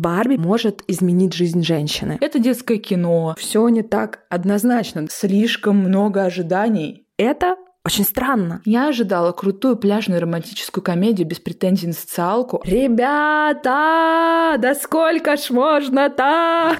Барби может изменить жизнь женщины. Это детское кино. Все не так однозначно. Слишком много ожиданий. Это очень странно. Я ожидала крутую пляжную романтическую комедию без претензий на социалку. Ребята, да сколько ж можно-то?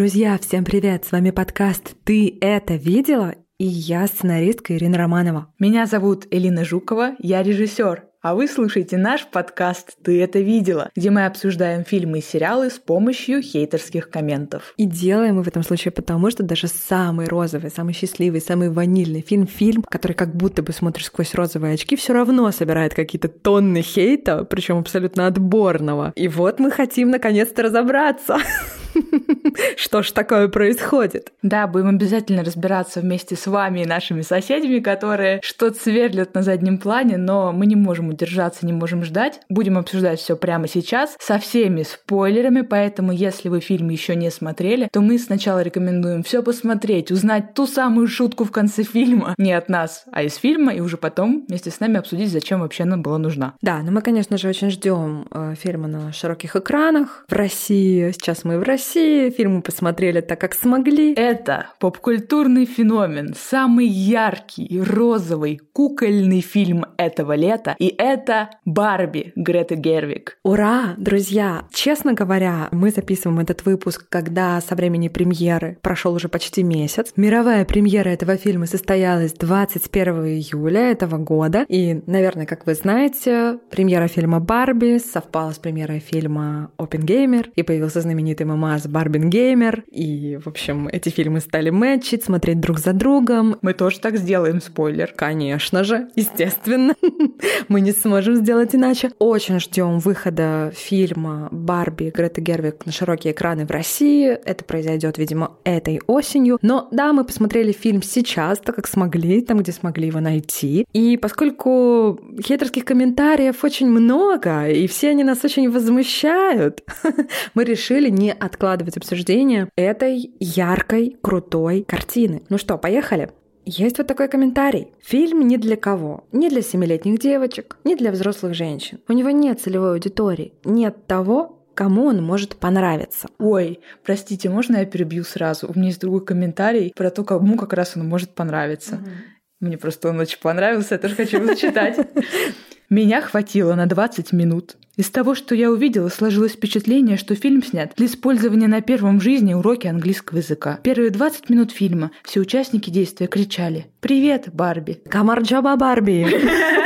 Друзья, всем привет! С вами подкаст «Ты это видела?» И я сценаристка Ирина Романова. Меня зовут Элина Жукова, я режиссер. А вы слушаете наш подкаст «Ты это видела», где мы обсуждаем фильмы и сериалы с помощью хейтерских комментов. И делаем мы в этом случае потому, что даже самый розовый, самый счастливый, самый ванильный фильм, фильм, который как будто бы смотришь сквозь розовые очки, все равно собирает какие-то тонны хейта, причем абсолютно отборного. И вот мы хотим наконец-то разобраться. Что ж такое происходит? Да, будем обязательно разбираться вместе с вами и нашими соседями, которые что-то сверлят на заднем плане, но мы не можем удержаться, не можем ждать. Будем обсуждать все прямо сейчас со всеми спойлерами, поэтому если вы фильм еще не смотрели, то мы сначала рекомендуем все посмотреть, узнать ту самую шутку в конце фильма, не от нас, а из фильма, и уже потом вместе с нами обсудить, зачем вообще она была нужна. Да, но мы, конечно же, очень ждем э, фильма на широких экранах в России. Сейчас мы в России, фильмы посмотрели так, как смогли. Это попкультурный феномен, самый яркий, розовый, кукольный фильм этого лета, и это Барби Греты Гервик. Ура, друзья! Честно говоря, мы записываем этот выпуск, когда со времени премьеры прошел уже почти месяц. Мировая премьера этого фильма состоялась 21 июля этого года. И, наверное, как вы знаете, премьера фильма «Барби» совпала с премьерой фильма «Опенгеймер», и появился знаменитый мамаз «Барбингеймер». И, в общем, эти фильмы стали мэтчить, смотреть друг за другом. Мы тоже так сделаем, спойлер. Конечно же, естественно. Мы не сможем сделать иначе. Очень ждем выхода фильма Барби Греты Гервик на широкие экраны в России. Это произойдет, видимо, этой осенью. Но да, мы посмотрели фильм сейчас, так как смогли, там, где смогли его найти. И поскольку хейтерских комментариев очень много, и все они нас очень возмущают, мы решили не откладывать обсуждение этой яркой, крутой картины. Ну что, поехали? Есть вот такой комментарий. Фильм не для кого. Не для семилетних девочек, не для взрослых женщин. У него нет целевой аудитории. Нет того, кому он может понравиться. Ой, простите, можно я перебью сразу? У меня есть другой комментарий про то, кому как раз он может понравиться. Угу. Мне просто он очень понравился, я тоже хочу его зачитать. Меня хватило на 20 минут. Из того, что я увидела, сложилось впечатление, что фильм снят для использования на первом в жизни уроке английского языка. Первые 20 минут фильма все участники действия кричали «Привет, Барби!» «Камарджаба Барби!»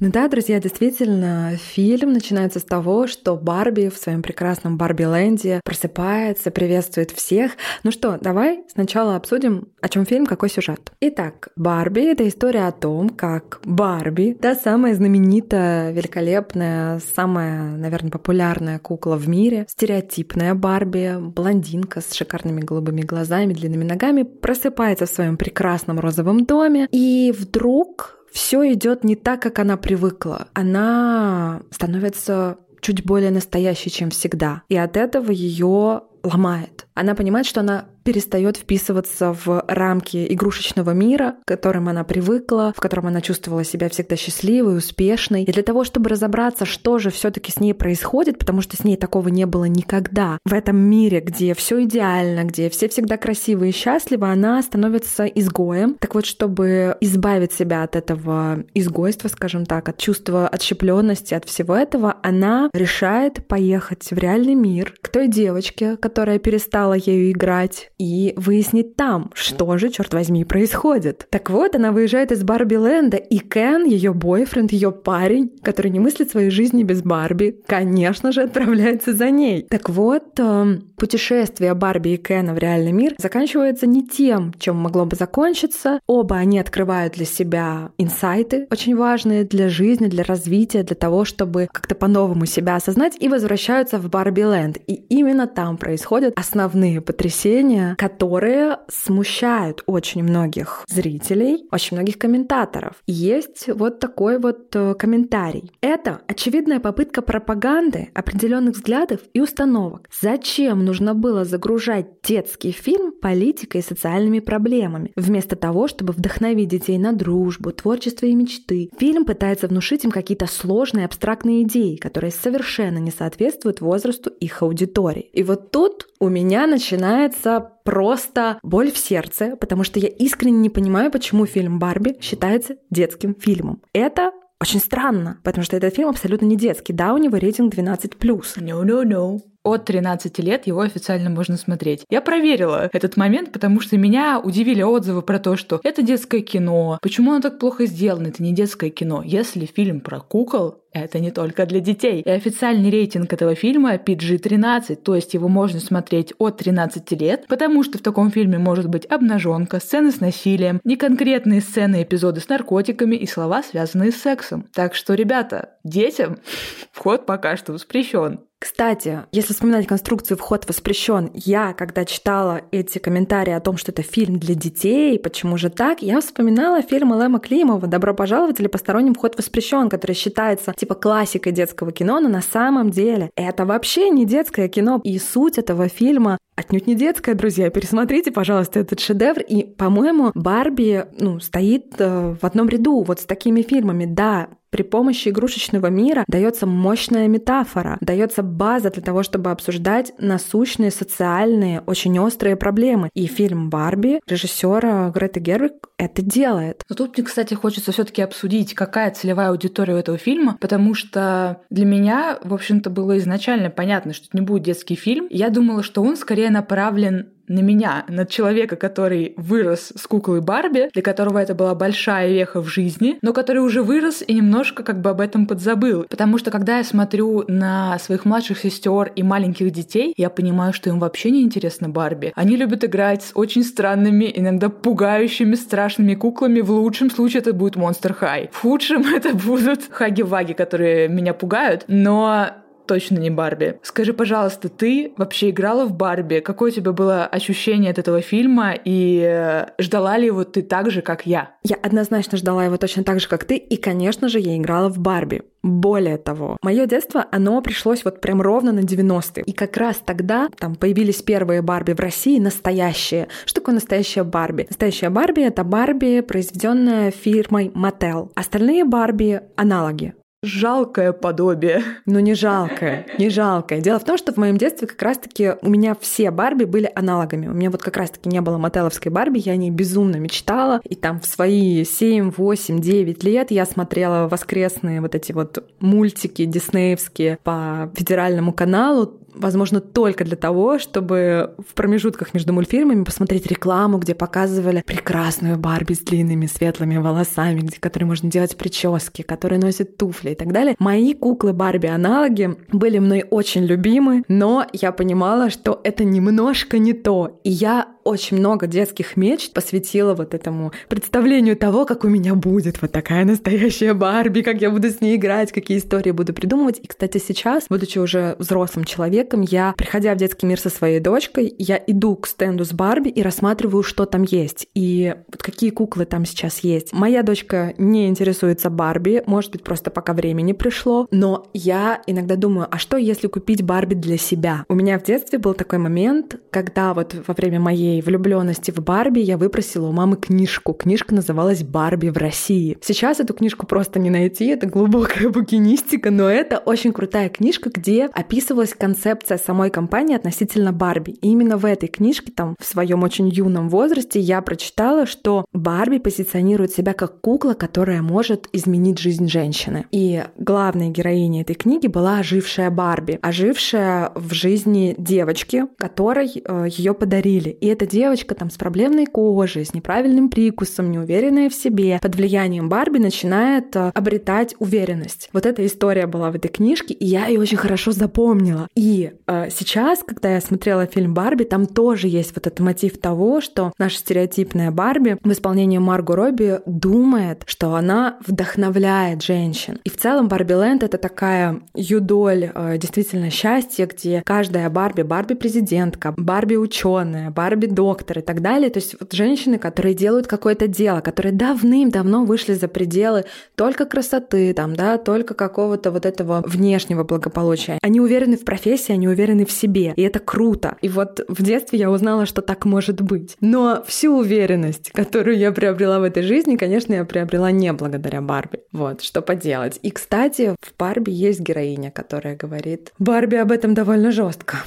Ну да, друзья, действительно, фильм начинается с того, что Барби в своем прекрасном Барби-ленде просыпается, приветствует всех. Ну что, давай сначала обсудим, о чем фильм, какой сюжет. Итак, Барби — это история о том, как Барби, та самая знаменитая, великолепная, самая, наверное, популярная кукла в мире, стереотипная Барби, блондинка с шикарными голубыми глазами, длинными ногами, просыпается в своем прекрасном розовом доме, и вдруг все идет не так, как она привыкла. Она становится чуть более настоящей, чем всегда. И от этого ее ломает. Она понимает, что она перестает вписываться в рамки игрушечного мира, к которым она привыкла, в котором она чувствовала себя всегда счастливой, успешной. И для того, чтобы разобраться, что же все-таки с ней происходит, потому что с ней такого не было никогда, в этом мире, где все идеально, где все всегда красивы и счастливы, она становится изгоем. Так вот, чтобы избавить себя от этого изгойства, скажем так, от чувства отщепленности, от всего этого, она решает поехать в реальный мир к той девочке, которая перестала ею играть, и выяснить там, что же, черт возьми, происходит. Так вот, она выезжает из Барби Ленда, и Кен, ее бойфренд, ее парень, который не мыслит своей жизни без Барби, конечно же, отправляется за ней. Так вот, эм, путешествие Барби и Кена в реальный мир заканчивается не тем, чем могло бы закончиться. Оба они открывают для себя инсайты, очень важные для жизни, для развития, для того, чтобы как-то по-новому себя осознать, и возвращаются в Барби Ленд. И именно там происходят основные потрясения, которые смущают очень многих зрителей, очень многих комментаторов. Есть вот такой вот э, комментарий. Это очевидная попытка пропаганды определенных взглядов и установок. Зачем нужно было загружать детский фильм политикой и социальными проблемами, вместо того, чтобы вдохновить детей на дружбу, творчество и мечты? Фильм пытается внушить им какие-то сложные абстрактные идеи, которые совершенно не соответствуют возрасту их аудитории. И вот тут у меня начинается просто боль в сердце, потому что я искренне не понимаю, почему фильм «Барби» считается детским фильмом. Это очень странно, потому что этот фильм абсолютно не детский. Да, у него рейтинг 12+. No, no, no от 13 лет его официально можно смотреть. Я проверила этот момент, потому что меня удивили отзывы про то, что это детское кино, почему оно так плохо сделано, это не детское кино. Если фильм про кукол, это не только для детей. И официальный рейтинг этого фильма PG-13, то есть его можно смотреть от 13 лет, потому что в таком фильме может быть обнаженка, сцены с насилием, неконкретные сцены, эпизоды с наркотиками и слова, связанные с сексом. Так что, ребята, детям вход пока что воспрещен. Кстати, если вспоминать конструкцию «Вход воспрещен», я, когда читала эти комментарии о том, что это фильм для детей, почему же так, я вспоминала фильм Лэма Климова «Добро пожаловать» или «Посторонним вход воспрещен», который считается типа классикой детского кино, но на самом деле это вообще не детское кино. И суть этого фильма отнюдь не детская, друзья. Пересмотрите, пожалуйста, этот шедевр. И, по-моему, Барби ну, стоит э, в одном ряду вот с такими фильмами. Да, при помощи игрушечного мира дается мощная метафора, дается база для того, чтобы обсуждать насущные социальные, очень острые проблемы. И фильм Барби режиссера Греты Гервик это делает. Но тут мне, кстати, хочется все-таки обсудить, какая целевая аудитория у этого фильма, потому что для меня, в общем-то, было изначально понятно, что это не будет детский фильм. Я думала, что он скорее направлен на меня, на человека, который вырос с куклой Барби, для которого это была большая веха в жизни, но который уже вырос и немножко как бы об этом подзабыл. Потому что когда я смотрю на своих младших сестер и маленьких детей, я понимаю, что им вообще не интересно Барби. Они любят играть с очень странными, иногда пугающими, страшными куклами. В лучшем случае это будет Monster High. В худшем это будут Хаги-Ваги, которые меня пугают. Но точно не Барби. Скажи, пожалуйста, ты вообще играла в Барби? Какое у тебя было ощущение от этого фильма? И э, ждала ли его ты так же, как я? Я однозначно ждала его точно так же, как ты. И, конечно же, я играла в Барби. Более того, мое детство, оно пришлось вот прям ровно на 90-е. И как раз тогда там появились первые Барби в России, настоящие. Что такое настоящая Барби? Настоящая Барби — это Барби, произведенная фирмой Mattel. Остальные Барби — аналоги. Жалкое подобие. Ну не жалкое, не жалкое. Дело в том, что в моем детстве как раз-таки у меня все Барби были аналогами. У меня вот как раз-таки не было мотеловской Барби, я о ней безумно мечтала. И там в свои 7, 8, 9 лет я смотрела воскресные вот эти вот мультики диснеевские по федеральному каналу возможно, только для того, чтобы в промежутках между мультфильмами посмотреть рекламу, где показывали прекрасную Барби с длинными светлыми волосами, где, которой можно делать прически, которые носят туфли и так далее. Мои куклы Барби-аналоги были мной очень любимы, но я понимала, что это немножко не то. И я очень много детских мечт посвятила вот этому представлению того, как у меня будет вот такая настоящая Барби, как я буду с ней играть, какие истории буду придумывать. И, кстати, сейчас, будучи уже взрослым человеком, я, приходя в детский мир со своей дочкой, я иду к стенду с Барби и рассматриваю, что там есть, и вот какие куклы там сейчас есть. Моя дочка не интересуется Барби, может быть, просто пока времени пришло, но я иногда думаю, а что если купить Барби для себя? У меня в детстве был такой момент, когда вот во время моей моей влюбленности в Барби я выпросила у мамы книжку. Книжка называлась «Барби в России». Сейчас эту книжку просто не найти, это глубокая букинистика, но это очень крутая книжка, где описывалась концепция самой компании относительно Барби. И именно в этой книжке, там, в своем очень юном возрасте, я прочитала, что Барби позиционирует себя как кукла, которая может изменить жизнь женщины. И главной героиней этой книги была ожившая Барби, ожившая в жизни девочки, которой э, ее подарили. И эта девочка там с проблемной кожей, с неправильным прикусом, неуверенная в себе, под влиянием Барби начинает э, обретать уверенность. Вот эта история была в этой книжке, и я ее очень хорошо запомнила. И э, сейчас, когда я смотрела фильм Барби, там тоже есть вот этот мотив того, что наша стереотипная Барби в исполнении Марго Робби думает, что она вдохновляет женщин. И в целом Барби Ленд это такая юдоль э, действительно счастья, где каждая Барби, Барби президентка, Барби ученая, Барби доктор и так далее. То есть вот женщины, которые делают какое-то дело, которые давным-давно вышли за пределы только красоты, там, да, только какого-то вот этого внешнего благополучия. Они уверены в профессии, они уверены в себе, и это круто. И вот в детстве я узнала, что так может быть. Но всю уверенность, которую я приобрела в этой жизни, конечно, я приобрела не благодаря Барби. Вот, что поделать. И, кстати, в Барби есть героиня, которая говорит Барби об этом довольно жестко.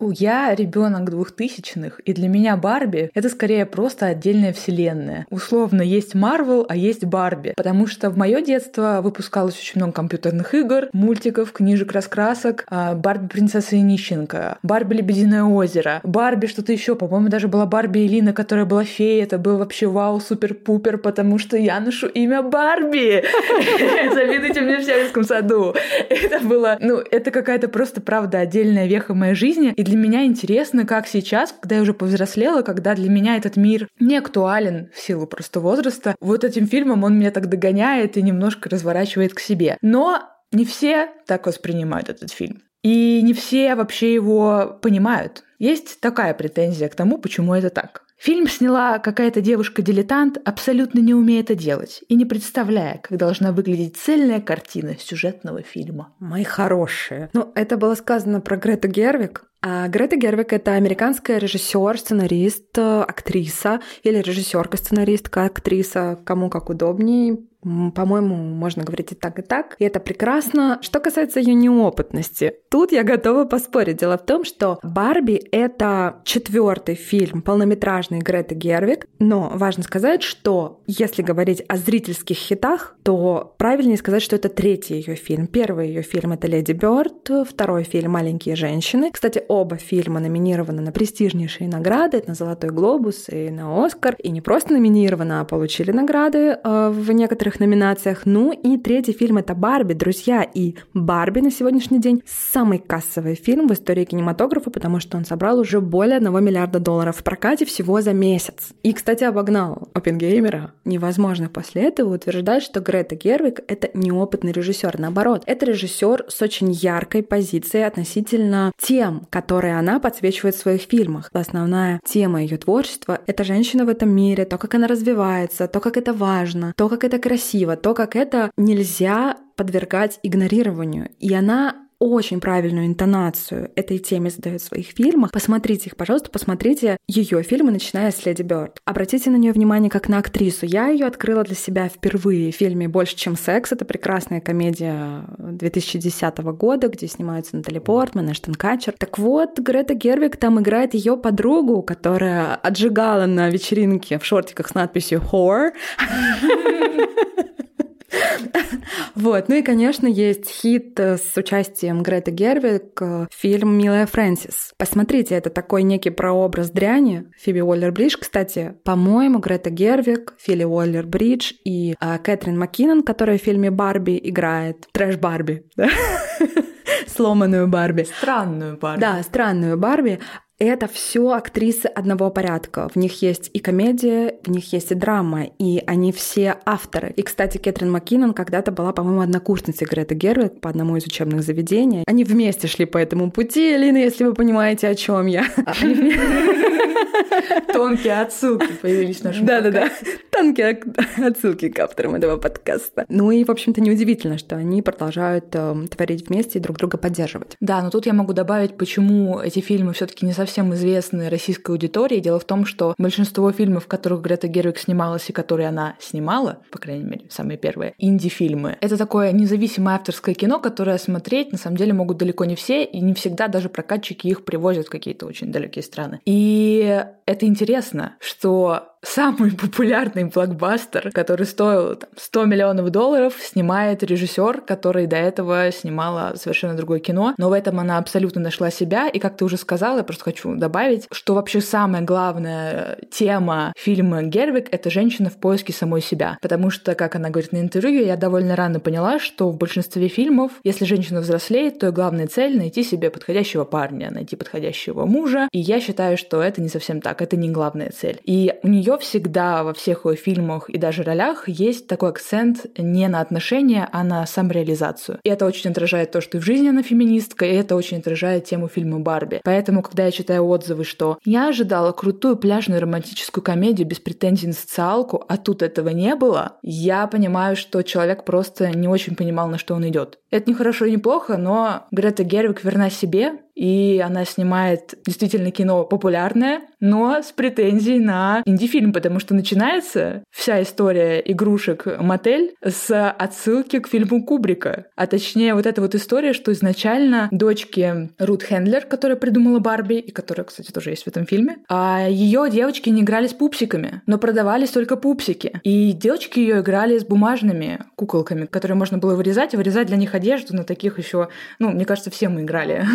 Я ребенок двухтысячных, и для меня Барби — это скорее просто отдельная вселенная. Условно, есть Марвел, а есть Барби. Потому что в мое детство выпускалось очень много компьютерных игр, мультиков, книжек, раскрасок. А, Барби принцесса и нищенка, Барби Лебединое озеро, Барби что-то еще. По-моему, даже была Барби Элина, которая была феей. Это был вообще вау, супер-пупер, потому что я ношу имя Барби. Завидуйте мне в Сельском саду. Это было, ну, это какая-то просто, правда, отдельная веха моей жизни. И для меня интересно, как сейчас, когда я уже повзрослела, когда для меня этот мир не актуален в силу просто возраста, вот этим фильмом он меня так догоняет и немножко разворачивает к себе. Но не все так воспринимают этот фильм. И не все вообще его понимают. Есть такая претензия к тому, почему это так. Фильм сняла какая-то девушка-дилетант, абсолютно не умея это делать и не представляя, как должна выглядеть цельная картина сюжетного фильма. Мои хорошие. Ну, это было сказано про Грету Гервик. А Грета Гервик — это американская режиссер, сценарист, актриса или режиссерка, сценаристка, актриса, кому как удобнее. По-моему, можно говорить и так, и так. И это прекрасно. Что касается ее неопытности, тут я готова поспорить. Дело в том, что «Барби» — это четвертый фильм полнометражный Греты Гервик. Но важно сказать, что если говорить о зрительских хитах, то правильнее сказать, что это третий ее фильм. Первый ее фильм — это «Леди Бёрд», второй фильм «Маленькие женщины». Кстати, оба фильма номинированы на престижнейшие награды, на «Золотой глобус» и на «Оскар». И не просто номинированы, а получили награды э, в некоторых некоторых номинациях. Ну и третий фильм — это «Барби», друзья. И «Барби» на сегодняшний день самый кассовый фильм в истории кинематографа, потому что он собрал уже более 1 миллиарда долларов в прокате всего за месяц. И, кстати, обогнал Опенгеймера. Невозможно после этого утверждать, что Грета Гервик — это неопытный режиссер. Наоборот, это режиссер с очень яркой позицией относительно тем, которые она подсвечивает в своих фильмах. Основная тема ее творчества — это женщина в этом мире, то, как она развивается, то, как это важно, то, как это красиво, красиво, то, как это нельзя подвергать игнорированию. И она очень правильную интонацию этой теме задает в своих фильмах. Посмотрите их, пожалуйста, посмотрите ее фильмы, начиная с Леди Бёрд. Обратите на нее внимание как на актрису. Я ее открыла для себя впервые в фильме «Больше, чем секс». Это прекрасная комедия 2010 года, где снимаются Натали Портман, Эштон Катчер. Так вот, Грета Гервик там играет ее подругу, которая отжигала на вечеринке в шортиках с надписью «Whore». Вот. Ну и, конечно, есть хит э, с участием Греты Гервик, э, фильм «Милая Фрэнсис». Посмотрите, это такой некий прообраз дряни. Фиби Уоллер-Бридж, кстати, по-моему, Грета Гервик, Фили Уоллер-Бридж и э, Кэтрин Маккинон, которая в фильме «Барби» играет. Трэш Барби, сломанную Барби. Странную Барби. Да, странную Барби это все актрисы одного порядка. В них есть и комедия, в них есть и драма, и они все авторы. И, кстати, Кэтрин Маккинон когда-то была, по-моему, однокурсницей Греты Гервик по одному из учебных заведений. Они вместе шли по этому пути, Элина, если вы понимаете, о чем я. Тонкие отсылки появились в нашем Да-да-да, тонкие отсылки к авторам этого подкаста. Ну и, в общем-то, неудивительно, что они продолжают э, творить вместе и друг друга поддерживать. Да, но тут я могу добавить, почему эти фильмы все таки не совсем известны российской аудитории. Дело в том, что большинство фильмов, в которых Грета Гервик снималась и которые она снимала, по крайней мере, самые первые, инди-фильмы, это такое независимое авторское кино, которое смотреть на самом деле могут далеко не все, и не всегда даже прокатчики их привозят в какие-то очень далекие страны. И это интересно, что самый популярный блокбастер, который стоил там, 100 миллионов долларов, снимает режиссер, который до этого снимала совершенно другое кино. Но в этом она абсолютно нашла себя. И как ты уже сказала, я просто хочу добавить, что вообще самая главная тема фильма Гервик — это женщина в поиске самой себя. Потому что, как она говорит на интервью, я довольно рано поняла, что в большинстве фильмов, если женщина взрослеет, то главная цель — найти себе подходящего парня, найти подходящего мужа. И я считаю, что это не совсем так, это не главная цель. И у нее всегда во всех ее фильмах и даже ролях есть такой акцент не на отношения, а на самореализацию. И это очень отражает то, что и в жизни она феминистка, и это очень отражает тему фильма «Барби». Поэтому, когда я читаю отзывы, что я ожидала крутую пляжную романтическую комедию без претензий на социалку, а тут этого не было, я понимаю, что человек просто не очень понимал, на что он идет. Это не хорошо и не плохо, но Грета Гервик верна себе, и она снимает действительно кино популярное, но с претензией на инди-фильм, потому что начинается вся история игрушек «Мотель» с отсылки к фильму Кубрика. А точнее, вот эта вот история, что изначально дочки Рут Хендлер, которая придумала Барби, и которая, кстати, тоже есть в этом фильме, а ее девочки не играли с пупсиками, но продавались только пупсики. И девочки ее играли с бумажными куколками, которые можно было вырезать, и вырезать для них одежду на таких еще, ну, мне кажется, все мы играли,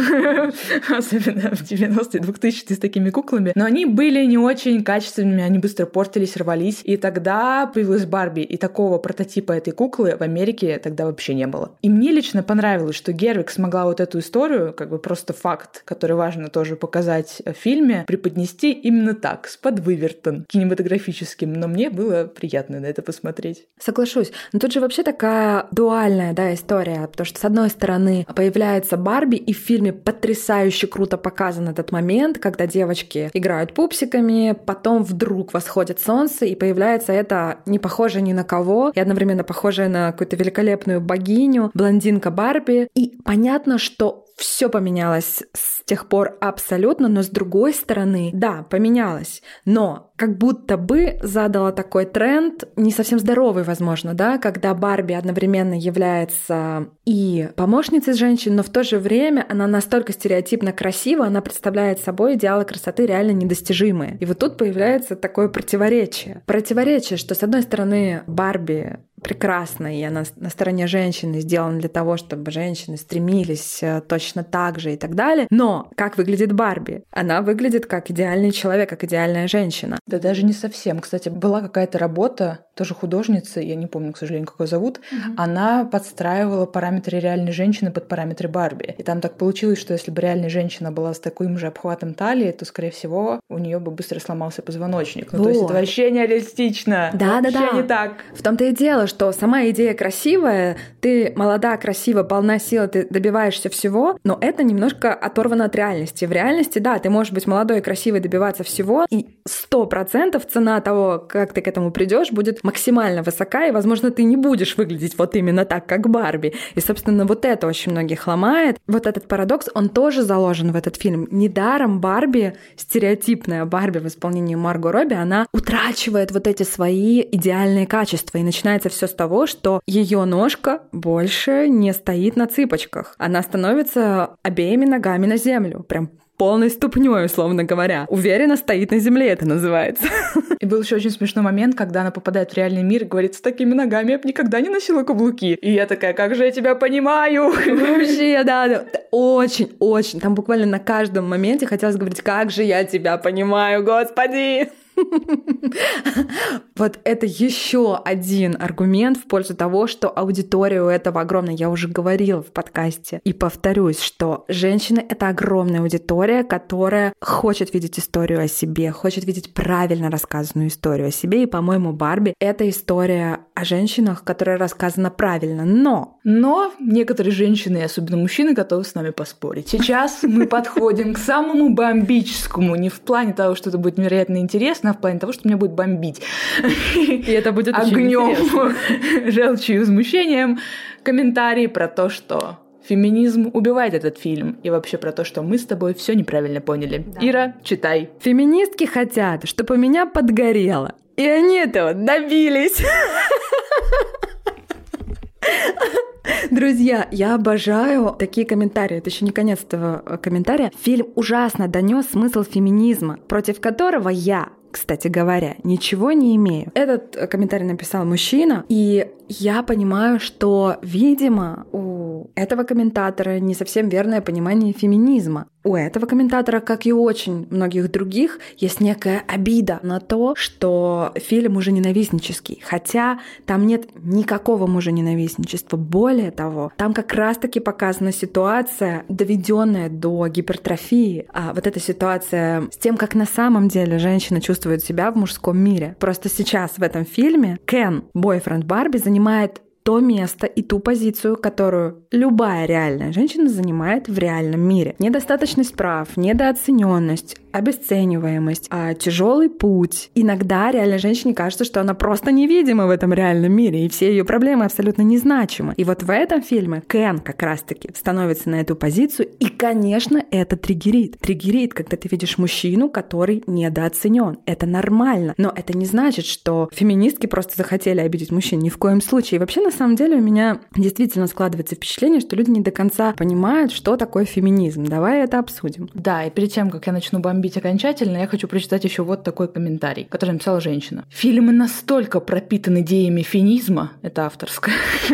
особенно в 90-е, 2000-е с такими куклами. Но они были не очень качественными, они быстро портились, рвались. И тогда появилась Барби, и такого прототипа этой куклы в Америке тогда вообще не было. И мне лично понравилось, что Гервик смогла вот эту историю, как бы просто факт, который важно тоже показать в фильме, преподнести именно так, с подвывертом кинематографическим. Но мне было приятно на это посмотреть. Соглашусь. Но тут же вообще такая дуальная да, история, потому что, с одной стороны, появляется Барби, и в фильме потрясающе круто показан этот момент, когда девочки играют пупсиками, потом вдруг восходит солнце, и появляется это не похоже ни на кого, и одновременно похожая на какую-то великолепную богиню, блондинка Барби. И понятно, что все поменялось с тех пор абсолютно, но с другой стороны, да, поменялось, но как будто бы задала такой тренд, не совсем здоровый, возможно, да, когда Барби одновременно является и помощницей женщин, но в то же время она настолько стереотипно красива, она представляет собой идеалы красоты реально недостижимые. И вот тут появляется такое противоречие. Противоречие, что с одной стороны Барби прекрасна, и она на стороне женщины сделана для того, чтобы женщины стремились э, точно так же и так далее. Но как выглядит Барби? Она выглядит как идеальный человек, как идеальная женщина. Да даже не совсем. Кстати, была какая-то работа, тоже художница, я не помню, к сожалению, как ее зовут, mm-hmm. она подстраивала параметры реальной женщины под параметры Барби. И там так получилось, что если бы реальная женщина была с таким же обхватом талии, то, скорее всего, у нее бы быстро сломался позвоночник. Ну, вот. то есть это вообще нереалистично. Да, вообще да, да. не так. В том-то и дело, что сама идея красивая, ты молода, красива, полна силы, ты добиваешься всего, но это немножко оторвано от реальности. В реальности, да, ты можешь быть молодой красивой, добиваться всего, и сто процентов цена того, как ты к этому придешь, будет максимально высока, и, возможно, ты не будешь выглядеть вот именно так, как Барби. И, собственно, вот это очень многих ломает. Вот этот парадокс, он тоже заложен в этот фильм. Недаром Барби, стереотипная Барби в исполнении Марго Робби, она утрачивает вот эти свои идеальные качества, и начинается все с того, что ее ножка больше не стоит на цыпочках. Она становится обеими ногами на землю. Прям полной ступней, условно говоря. Уверенно стоит на земле, это называется. И был еще очень смешной момент, когда она попадает в реальный мир и говорит, с такими ногами я бы никогда не носила каблуки. И я такая, как же я тебя понимаю. Вообще, да, да. Очень, очень. Там буквально на каждом моменте хотелось говорить, как же я тебя понимаю, господи. Вот это еще один аргумент в пользу того, что аудитория у этого огромная. Я уже говорила в подкасте и повторюсь, что женщины — это огромная аудитория, которая хочет видеть историю о себе, хочет видеть правильно рассказанную историю о себе. И, по-моему, Барби — это история о женщинах, которая рассказана правильно. Но... Но некоторые женщины, особенно мужчины, готовы с нами поспорить. Сейчас мы подходим к самому бомбическому, не в плане того, что это будет невероятно интересно, а в плане того, что меня будет бомбить. И это будет огнем, желчью и возмущением. Комментарии про то, что Феминизм убивает этот фильм. И вообще про то, что мы с тобой все неправильно поняли. Да. Ира, читай. Феминистки хотят, чтобы меня подгорело. И они этого добились. Друзья, я обожаю такие комментарии. Это еще не конец этого комментария. Фильм ужасно донес смысл феминизма, против которого я кстати говоря, ничего не имею. Этот э, комментарий написал мужчина, и я понимаю, что, видимо, у этого комментатора не совсем верное понимание феминизма. У этого комментатора, как и очень многих других, есть некая обида на то, что фильм мужененавистнический. Хотя там нет никакого мужененавистничества. Более того, там как раз-таки показана ситуация, доведенная до гипертрофии. А вот эта ситуация с тем, как на самом деле женщина чувствует себя в мужском мире. Просто сейчас в этом фильме Кен, бойфренд Барби, занимает то место и ту позицию, которую любая реальная женщина занимает в реальном мире. Недостаточность прав, недооцененность, обесцениваемость, а тяжелый путь. Иногда реальной женщине кажется, что она просто невидима в этом реальном мире, и все ее проблемы абсолютно незначимы. И вот в этом фильме Кен как раз-таки становится на эту позицию, и, конечно, это триггерит. Триггерит, когда ты видишь мужчину, который недооценен. Это нормально. Но это не значит, что феминистки просто захотели обидеть мужчин. Ни в коем случае. И вообще, на самом деле у меня действительно складывается впечатление, что люди не до конца понимают, что такое феминизм. Давай это обсудим. Да, и перед тем, как я начну бомбить окончательно, я хочу прочитать еще вот такой комментарий, который написала женщина. Фильмы настолько пропитаны идеями феминизма, это авторская,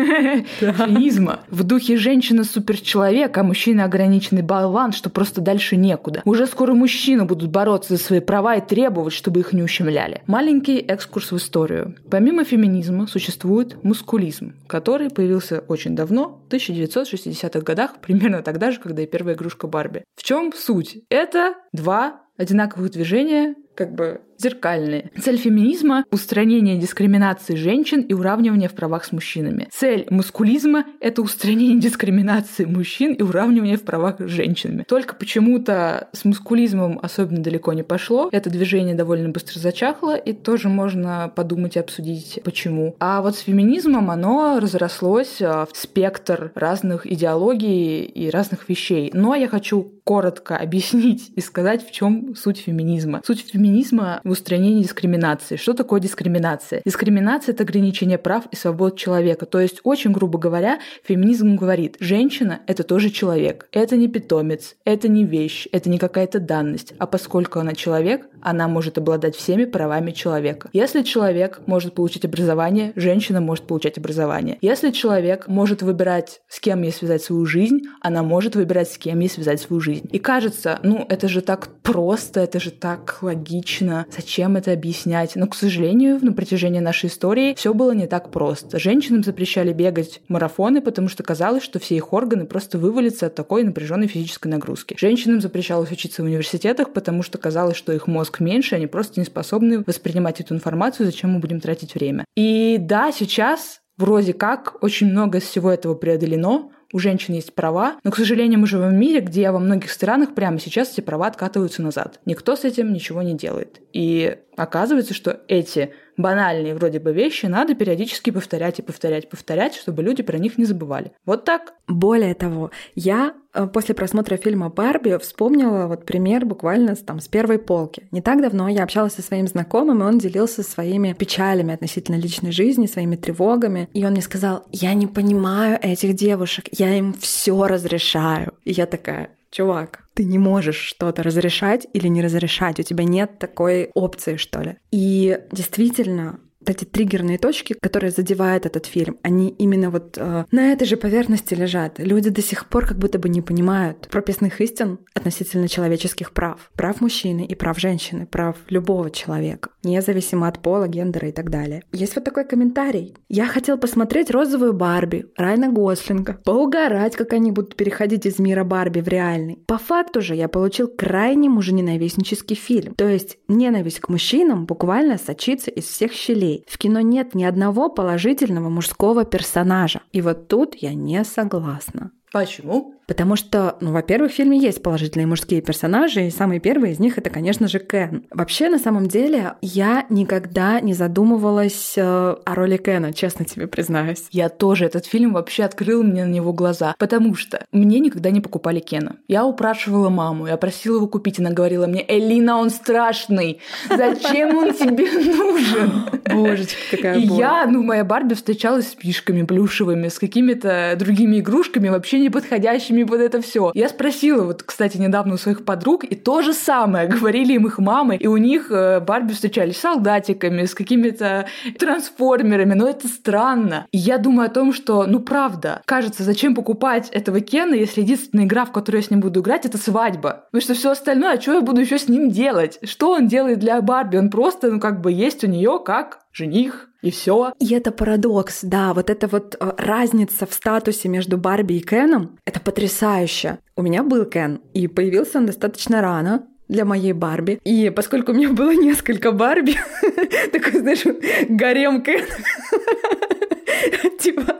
феминизма, в духе женщина суперчеловек, а мужчина ограниченный болван, что просто дальше некуда. Уже скоро мужчины будут бороться за свои права и требовать, чтобы их не ущемляли. Маленький экскурс в историю. Помимо феминизма существует мускулизм который появился очень давно, в 1960-х годах, примерно тогда же, когда и первая игрушка Барби. В чем суть? Это два одинаковых движения, как бы зеркальные. Цель феминизма — устранение дискриминации женщин и уравнивание в правах с мужчинами. Цель мускулизма — это устранение дискриминации мужчин и уравнивание в правах с женщинами. Только почему-то с мускулизмом особенно далеко не пошло. Это движение довольно быстро зачахло, и тоже можно подумать и обсудить, почему. А вот с феминизмом оно разрослось а, в спектр разных идеологий и разных вещей. Но я хочу коротко объяснить и сказать, в чем суть феминизма. Суть феминизма в устранении дискриминации. Что такое дискриминация? Дискриминация — это ограничение прав и свобод человека. То есть, очень грубо говоря, феминизм говорит, женщина — это тоже человек. Это не питомец, это не вещь, это не какая-то данность. А поскольку она человек, она может обладать всеми правами человека. Если человек может получить образование, женщина может получать образование. Если человек может выбирать, с кем ей связать свою жизнь, она может выбирать, с кем ей связать свою жизнь. И кажется, ну, это же так просто, это же так логично. Зачем это объяснять? Но, к сожалению, на протяжении нашей истории все было не так просто. Женщинам запрещали бегать марафоны, потому что казалось, что все их органы просто вывалятся от такой напряженной физической нагрузки. Женщинам запрещалось учиться в университетах, потому что казалось, что их мозг меньше, они просто не способны воспринимать эту информацию, зачем мы будем тратить время. И да, сейчас вроде как очень много из всего этого преодолено, у женщин есть права, но, к сожалению, мы живем в мире, где во многих странах прямо сейчас эти права откатываются назад. Никто с этим ничего не делает. И оказывается, что эти банальные вроде бы вещи надо периодически повторять и повторять, повторять, чтобы люди про них не забывали. Вот так. Более того, я после просмотра фильма «Барби» вспомнила вот пример буквально там с первой полки. Не так давно я общалась со своим знакомым, и он делился своими печалями относительно личной жизни, своими тревогами. И он мне сказал, я не понимаю этих девушек, я им все разрешаю. И я такая, чувак, ты не можешь что-то разрешать или не разрешать, у тебя нет такой опции, что ли. И действительно, эти триггерные точки, которые задевают этот фильм, они именно вот э, на этой же поверхности лежат. Люди до сих пор как будто бы не понимают прописных истин относительно человеческих прав. Прав мужчины и прав женщины, прав любого человека, независимо от пола, гендера и так далее. Есть вот такой комментарий. Я хотел посмотреть «Розовую Барби» Райна Гослинга, поугарать, как они будут переходить из мира Барби в реальный. По факту же я получил крайне мужененавистнический фильм. То есть ненависть к мужчинам буквально сочится из всех щелей ролей. В кино нет ни одного положительного мужского персонажа. И вот тут я не согласна. Почему? Потому что, ну, во-первых, в фильме есть положительные мужские персонажи, и самый первый из них это, конечно же, Кен. Вообще, на самом деле, я никогда не задумывалась э, о роли Кена, честно тебе признаюсь. Я тоже. Этот фильм вообще открыл мне на него глаза, потому что мне никогда не покупали Кена. Я упрашивала маму, я просила его купить, она говорила мне, Элина, он страшный, зачем он тебе нужен? Божечки, какая И я, ну, моя Барби встречалась с пишками плюшевыми, с какими-то другими игрушками, вообще не подходящими костюме, вот это все. Я спросила, вот, кстати, недавно у своих подруг, и то же самое говорили им их мамы, и у них э, Барби встречались с солдатиками, с какими-то трансформерами, но это странно. И я думаю о том, что, ну правда, кажется, зачем покупать этого Кена, если единственная игра, в которую я с ним буду играть, это свадьба. Потому что все остальное, а что я буду еще с ним делать? Что он делает для Барби? Он просто, ну как бы есть у нее как жених, и все. И это парадокс, да, вот эта вот э, разница в статусе между Барби и Кеном, это потрясающе. У меня был Кен, и появился он достаточно рано, для моей Барби. И поскольку у меня было несколько Барби, такой, знаешь, гарем Кен, Типа,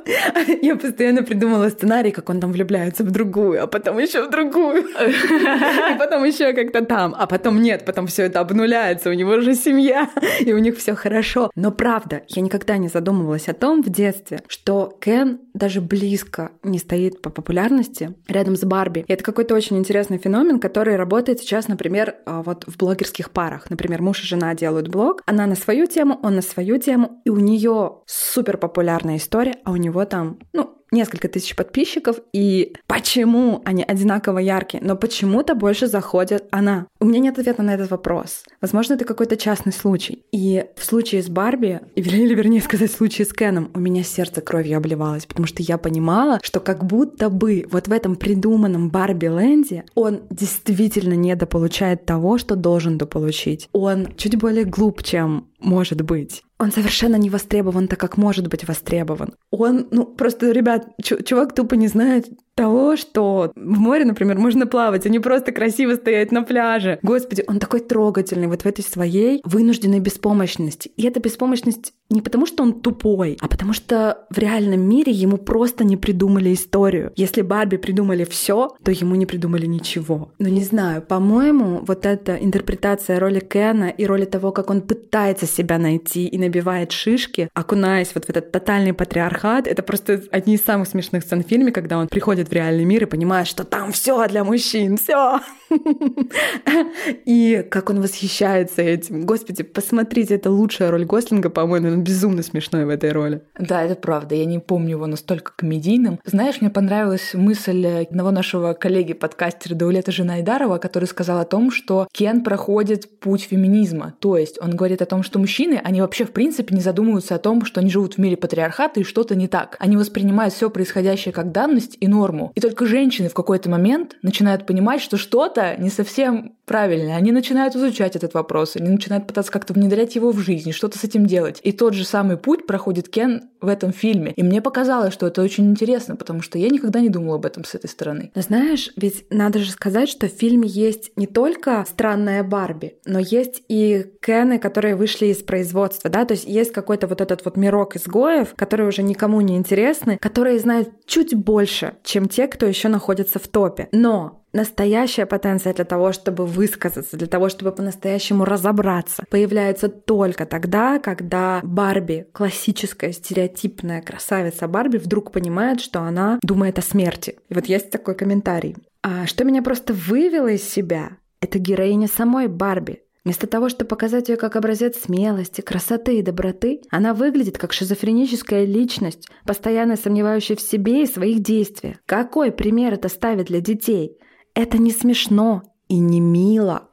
я постоянно придумала сценарий, как он там влюбляется в другую, а потом еще в другую, и потом еще как-то там, а потом нет, потом все это обнуляется, у него же семья, и у них все хорошо. Но правда, я никогда не задумывалась о том в детстве, что Кен даже близко не стоит по популярности рядом с Барби. И это какой-то очень интересный феномен, который работает сейчас, например, а, вот в блогерских парах. Например, муж и жена делают блог, она на свою тему, он на свою тему, и у нее супер популярная история, а у него там, ну, несколько тысяч подписчиков, и почему они одинаково яркие, но почему-то больше заходит она. У меня нет ответа на этот вопрос. Возможно, это какой-то частный случай. И в случае с Барби, или вернее сказать, в случае с Кеном, у меня сердце кровью обливалось, потому что я понимала, что как будто бы вот в этом придуманном Барби Ленде он действительно недополучает того, что должен дополучить. Он чуть более глуп, чем может быть. Он совершенно не востребован так, как может быть востребован. Он, ну, просто, ребят, чувак тупо не знает, того, что в море, например, можно плавать, а не просто красиво стоять на пляже. Господи, он такой трогательный вот в этой своей вынужденной беспомощности. И эта беспомощность не потому, что он тупой, а потому что в реальном мире ему просто не придумали историю. Если Барби придумали все, то ему не придумали ничего. Ну не знаю, по-моему, вот эта интерпретация роли Кена и роли того, как он пытается себя найти и набивает шишки, окунаясь вот в этот тотальный патриархат, это просто одни из самых смешных сцен в фильме, когда он приходит приходит в реальный мир и понимает, что там все для мужчин, все. И как он восхищается этим. Господи, посмотрите, это лучшая роль Гослинга, по-моему, он безумно смешной в этой роли. Да, это правда. Я не помню его настолько комедийным. Знаешь, мне понравилась мысль одного нашего коллеги-подкастера Даулета Женайдарова, который сказал о том, что Кен проходит путь феминизма. То есть он говорит о том, что мужчины, они вообще в принципе не задумываются о том, что они живут в мире патриархата и что-то не так. Они воспринимают все происходящее как данность и норму норму. И только женщины в какой-то момент начинают понимать, что что-то не совсем правильно. Они начинают изучать этот вопрос, они начинают пытаться как-то внедрять его в жизнь, что-то с этим делать. И тот же самый путь проходит Кен в этом фильме. И мне показалось, что это очень интересно, потому что я никогда не думала об этом с этой стороны. Но знаешь, ведь надо же сказать, что в фильме есть не только странная Барби, но есть и Кены, которые вышли из производства, да, то есть есть какой-то вот этот вот мирок изгоев, которые уже никому не интересны, которые знают чуть больше, чем те, кто еще находится в топе. Но настоящая потенция для того, чтобы высказаться, для того, чтобы по-настоящему разобраться, появляется только тогда, когда Барби, классическая стереотипная красавица Барби, вдруг понимает, что она думает о смерти. И вот есть такой комментарий. А что меня просто вывело из себя, это героиня самой Барби. Вместо того, чтобы показать ее как образец смелости, красоты и доброты, она выглядит как шизофреническая личность, постоянно сомневающая в себе и своих действиях. Какой пример это ставит для детей? Это не смешно и не мило.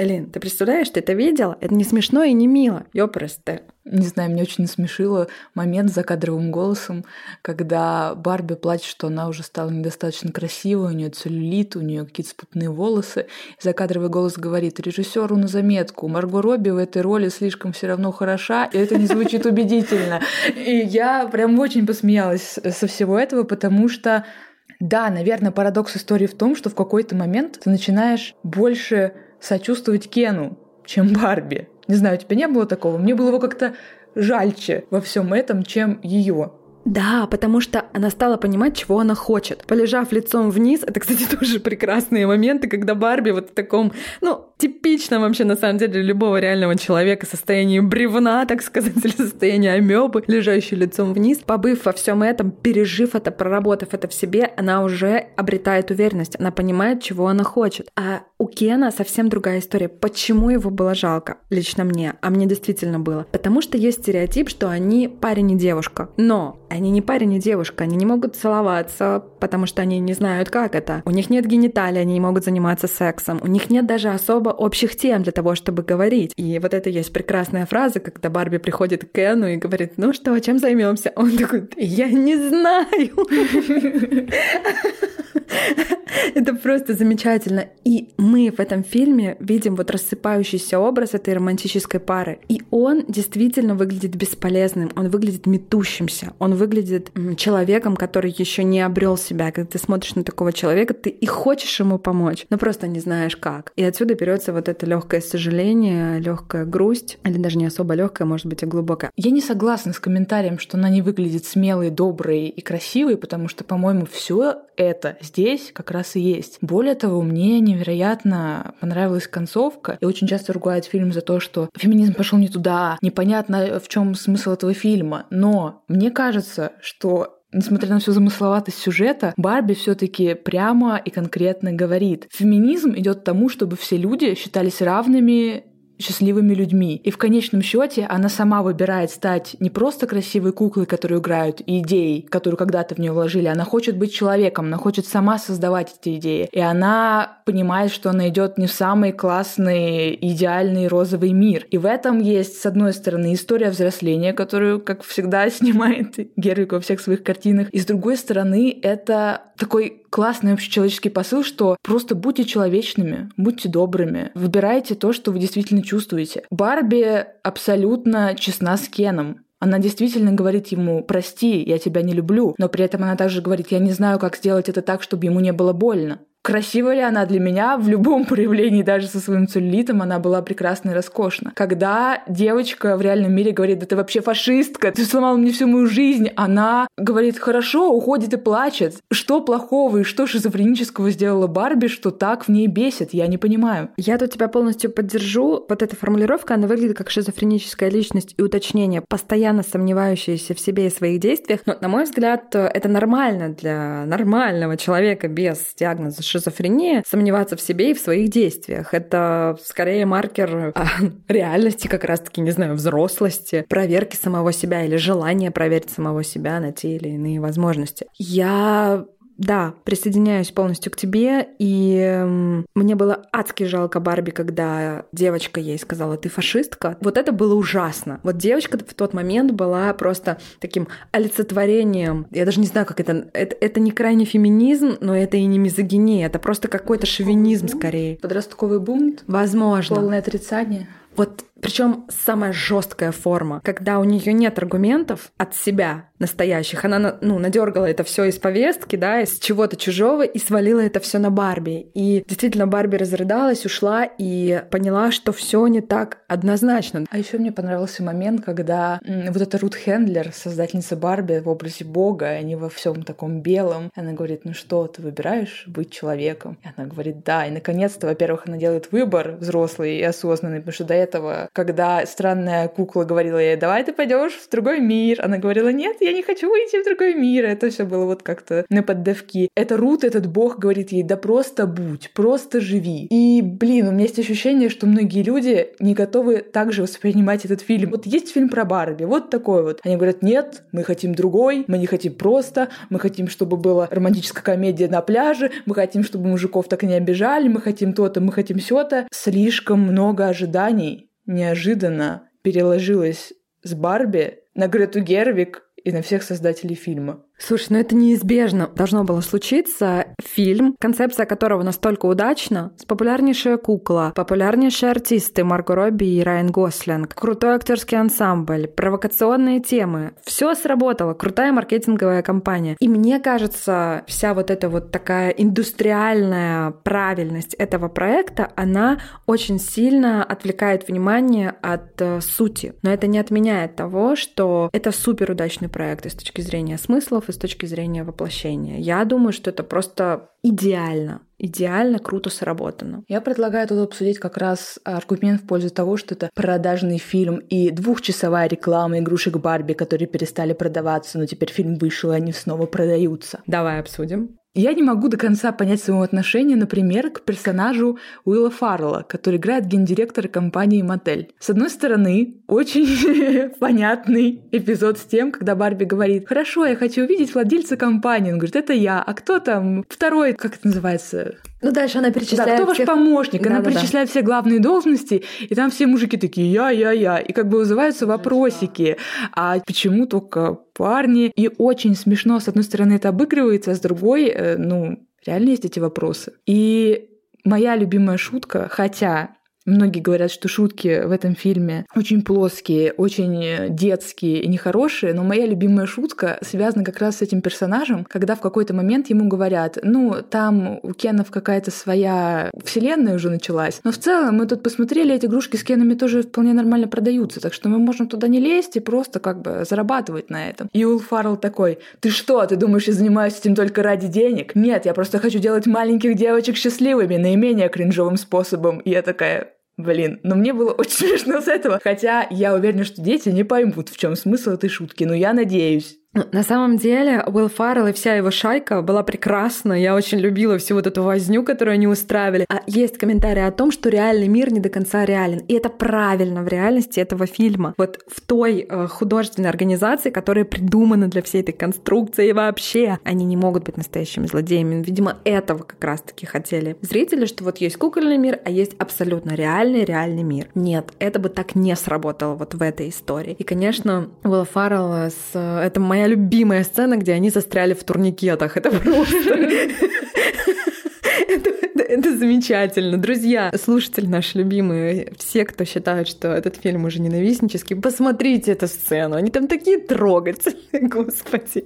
Элин, ты представляешь, ты это видела? Это не смешно и не мило. Ёпросто. Не знаю, мне очень смешило момент с закадровым голосом, когда Барби плачет, что она уже стала недостаточно красивой, у нее целлюлит, у нее какие-то спутные волосы. И закадровый голос говорит режиссеру на заметку, Марго Робби в этой роли слишком все равно хороша, и это не звучит убедительно. И я прям очень посмеялась со всего этого, потому что да, наверное, парадокс истории в том, что в какой-то момент ты начинаешь больше сочувствовать Кену, чем Барби. Не знаю, у тебя не было такого? Мне было его как-то жальче во всем этом, чем ее. Да, потому что она стала понимать, чего она хочет. Полежав лицом вниз, это, кстати, тоже прекрасные моменты, когда Барби вот в таком, ну, типично вообще на самом деле любого реального человека состояние бревна, так сказать, или состояние амебы, лежащей лицом вниз. Побыв во всем этом, пережив это, проработав это в себе, она уже обретает уверенность, она понимает, чего она хочет. А у Кена совсем другая история. Почему его было жалко? Лично мне. А мне действительно было. Потому что есть стереотип, что они парень и девушка. Но они не парень и девушка, они не могут целоваться, потому что они не знают, как это. У них нет гениталий, они не могут заниматься сексом. У них нет даже особо общих тем для того, чтобы говорить. И вот это есть прекрасная фраза, когда Барби приходит к Кену и говорит, ну что, чем займемся? Он такой, я не знаю. Это просто замечательно. И мы в этом фильме видим вот рассыпающийся образ этой романтической пары. И он действительно выглядит бесполезным, он выглядит метущимся, он выглядит человеком, который еще не обрел себя. Когда ты смотришь на такого человека, ты и хочешь ему помочь, но просто не знаешь как. И отсюда берется вот это легкое сожаление, легкая грусть, или даже не особо легкая, может быть, и глубокая. Я не согласна с комментарием, что она не выглядит смелой, доброй и красивой, потому что, по-моему, все это здесь как раз и есть. Более того, мне невероятно понравилась концовка. И очень часто ругают фильм за то, что феминизм пошел не туда, непонятно, в чем смысл этого фильма. Но мне кажется, что Несмотря на всю замысловатость сюжета, Барби все-таки прямо и конкретно говорит. Феминизм идет к тому, чтобы все люди считались равными счастливыми людьми. И в конечном счете она сама выбирает стать не просто красивой куклой, которую играют, и идеей, которую когда-то в нее вложили. Она хочет быть человеком, она хочет сама создавать эти идеи. И она понимает, что она идет не в самый классный, идеальный розовый мир. И в этом есть, с одной стороны, история взросления, которую, как всегда, снимает Гервик во всех своих картинах. И с другой стороны, это такой классный общечеловеческий посыл, что просто будьте человечными, будьте добрыми, выбирайте то, что вы действительно чувствуете. Барби абсолютно честна с Кеном. Она действительно говорит ему «прости, я тебя не люблю», но при этом она также говорит «я не знаю, как сделать это так, чтобы ему не было больно». Красивая ли она для меня в любом проявлении, даже со своим целлюлитом, она была прекрасна и роскошна. Когда девочка в реальном мире говорит, да ты вообще фашистка, ты сломала мне всю мою жизнь, она говорит, хорошо, уходит и плачет. Что плохого и что шизофренического сделала Барби, что так в ней бесит? Я не понимаю. Я тут тебя полностью поддержу. Вот эта формулировка, она выглядит как шизофреническая личность и уточнение, постоянно сомневающаяся в себе и своих действиях. Но, на мой взгляд, это нормально для нормального человека без диагноза шизофрения, сомневаться в себе и в своих действиях. Это скорее маркер а, реальности, как раз-таки, не знаю, взрослости, проверки самого себя или желания проверить самого себя на те или иные возможности. Я да, присоединяюсь полностью к тебе, и мне было адски жалко Барби, когда девочка ей сказала, ты фашистка. Вот это было ужасно. Вот девочка в тот момент была просто таким олицетворением. Я даже не знаю, как это... Это, это не крайне феминизм, но это и не мизогиния. Это просто какой-то шовинизм скорее. Подростковый бунт? Возможно. Полное отрицание? Вот причем самая жесткая форма, когда у нее нет аргументов от себя настоящих. Она ну, надергала это все из повестки, да, из чего-то чужого и свалила это все на Барби. И действительно Барби разрыдалась, ушла и поняла, что все не так однозначно. А еще мне понравился момент, когда вот эта Рут Хендлер, создательница Барби в образе Бога, они во всем таком белом. Она говорит, ну что, ты выбираешь быть человеком? И она говорит, да. И наконец-то, во-первых, она делает выбор взрослый и осознанный, потому что до этого когда странная кукла говорила ей, давай ты пойдешь в другой мир, она говорила, нет, я не хочу идти в другой мир. Это все было вот как-то на поддавки. Это Рут, этот бог, говорит ей, да просто будь, просто живи. И, блин, у меня есть ощущение, что многие люди не готовы также воспринимать этот фильм. Вот есть фильм про Барби, вот такой вот. Они говорят, нет, мы хотим другой, мы не хотим просто, мы хотим, чтобы была романтическая комедия на пляже, мы хотим, чтобы мужиков так не обижали, мы хотим то-то, мы хотим все-то. Слишком много ожиданий неожиданно переложилась с Барби на Грету Гервик и на всех создателей фильма. Слушай, ну это неизбежно должно было случиться. Фильм, концепция которого настолько удачна, с популярнейшая кукла, популярнейшие артисты Марго Робби и Райан Гослинг, крутой актерский ансамбль, провокационные темы. Все сработало, крутая маркетинговая кампания. И мне кажется, вся вот эта вот такая индустриальная правильность этого проекта, она очень сильно отвлекает внимание от э, сути. Но это не отменяет того, что это супер удачный проект и с точки зрения смыслов, и с точки зрения воплощения. Я думаю, что это просто идеально идеально круто сработано. Я предлагаю тут обсудить как раз аргумент в пользу того, что это продажный фильм и двухчасовая реклама игрушек Барби, которые перестали продаваться, но теперь фильм вышел, и они снова продаются. Давай обсудим. Я не могу до конца понять своего отношения, например, к персонажу Уилла Фаррелла, который играет гендиректора компании Мотель. С одной стороны, очень понятный эпизод с тем, когда Барби говорит, хорошо, я хочу увидеть владельца компании. Он говорит, это я. А кто там? Второй, как это называется? Ну, дальше она перечисляет... Да, кто всех... ваш помощник? Да, она да, перечисляет да. все главные должности, и там все мужики такие «я, я, я». И как бы вызываются вопросики. А почему только парни? И очень смешно, с одной стороны, это обыгрывается, а с другой, э, ну, реально есть эти вопросы. И моя любимая шутка, хотя Многие говорят, что шутки в этом фильме очень плоские, очень детские и нехорошие, но моя любимая шутка связана как раз с этим персонажем, когда в какой-то момент ему говорят, ну, там у Кенов какая-то своя вселенная уже началась, но в целом мы тут посмотрели, эти игрушки с Кенами тоже вполне нормально продаются, так что мы можем туда не лезть и просто как бы зарабатывать на этом. И Уилл Фаррелл такой, ты что, ты думаешь, я занимаюсь этим только ради денег? Нет, я просто хочу делать маленьких девочек счастливыми наименее кринжовым способом. И я такая, Блин, но мне было очень смешно с этого. Хотя я уверена, что дети не поймут, в чем смысл этой шутки, но я надеюсь. Ну, на самом деле, Уилл Фаррелл и вся его шайка была прекрасна. Я очень любила всю вот эту возню, которую они устраивали. А есть комментарии о том, что реальный мир не до конца реален. И это правильно в реальности этого фильма. Вот в той э, художественной организации, которая придумана для всей этой конструкции вообще, они не могут быть настоящими злодеями. Видимо, этого как раз-таки хотели зрители, что вот есть кукольный мир, а есть абсолютно реальный реальный мир. Нет, это бы так не сработало вот в этой истории. И, конечно, Уилл Фаррелл с... Э, это моя моя любимая сцена, где они застряли в турникетах. Это просто... Это, замечательно. Друзья, слушатели наши любимые, все, кто считают, что этот фильм уже ненавистнический, посмотрите эту сцену. Они там такие трогательные, господи.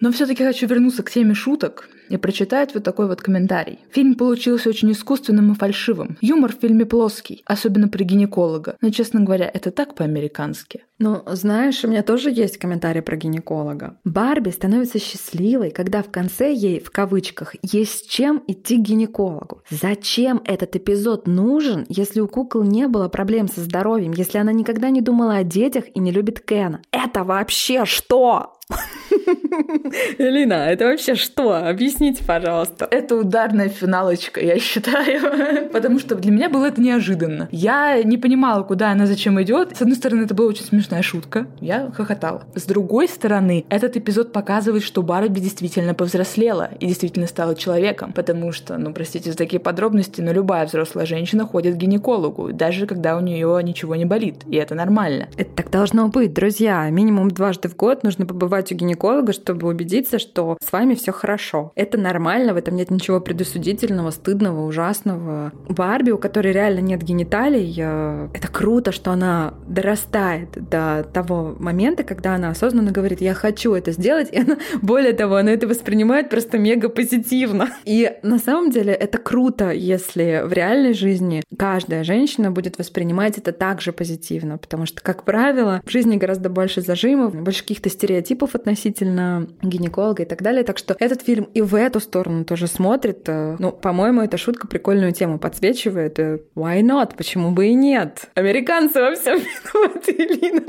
Но все таки хочу вернуться к теме шуток и прочитать вот такой вот комментарий. Фильм получился очень искусственным и фальшивым. Юмор в фильме плоский, особенно при гинеколога. Но, честно говоря, это так по-американски. Ну, знаешь, у меня тоже есть комментарий про гинеколога. Барби становится счастливой, когда в конце ей, в кавычках, есть чем идти к гинекологу. Зачем этот эпизод нужен, если у кукол не было проблем со здоровьем, если она никогда не думала о детях и не любит Кена? Это вообще что? Элина, это вообще что? Объясните, пожалуйста. Это ударная финалочка, я считаю. Потому что для меня было это неожиданно. Я не понимала, куда она зачем идет. С одной стороны, это была очень смешная шутка. Я хохотала. С другой стороны, этот эпизод показывает, что Барби действительно повзрослела и действительно стала человеком. Потому что, ну, простите за такие подробности, но любая взрослая женщина ходит к гинекологу, даже когда у нее ничего не болит. И это нормально. Это так должно быть, друзья. Минимум дважды в год нужно побывать у гинеколога, чтобы убедиться, что с вами все хорошо. Это нормально, в этом нет ничего предосудительного, стыдного, ужасного. Барби, у которой реально нет гениталий, э, это круто, что она дорастает до того момента, когда она осознанно говорит, я хочу это сделать, и она, более того, она это воспринимает просто мега позитивно. И на самом деле это круто, если в реальной жизни каждая женщина будет воспринимать это также позитивно, потому что, как правило, в жизни гораздо больше зажимов, больше каких-то стереотипов относительно гинеколога и так далее. Так что этот фильм и в эту сторону тоже смотрит. Э, ну, по-моему, эта шутка прикольную тему подсвечивает. Why not? Почему бы и нет? Американцы во всем виноваты, Элина.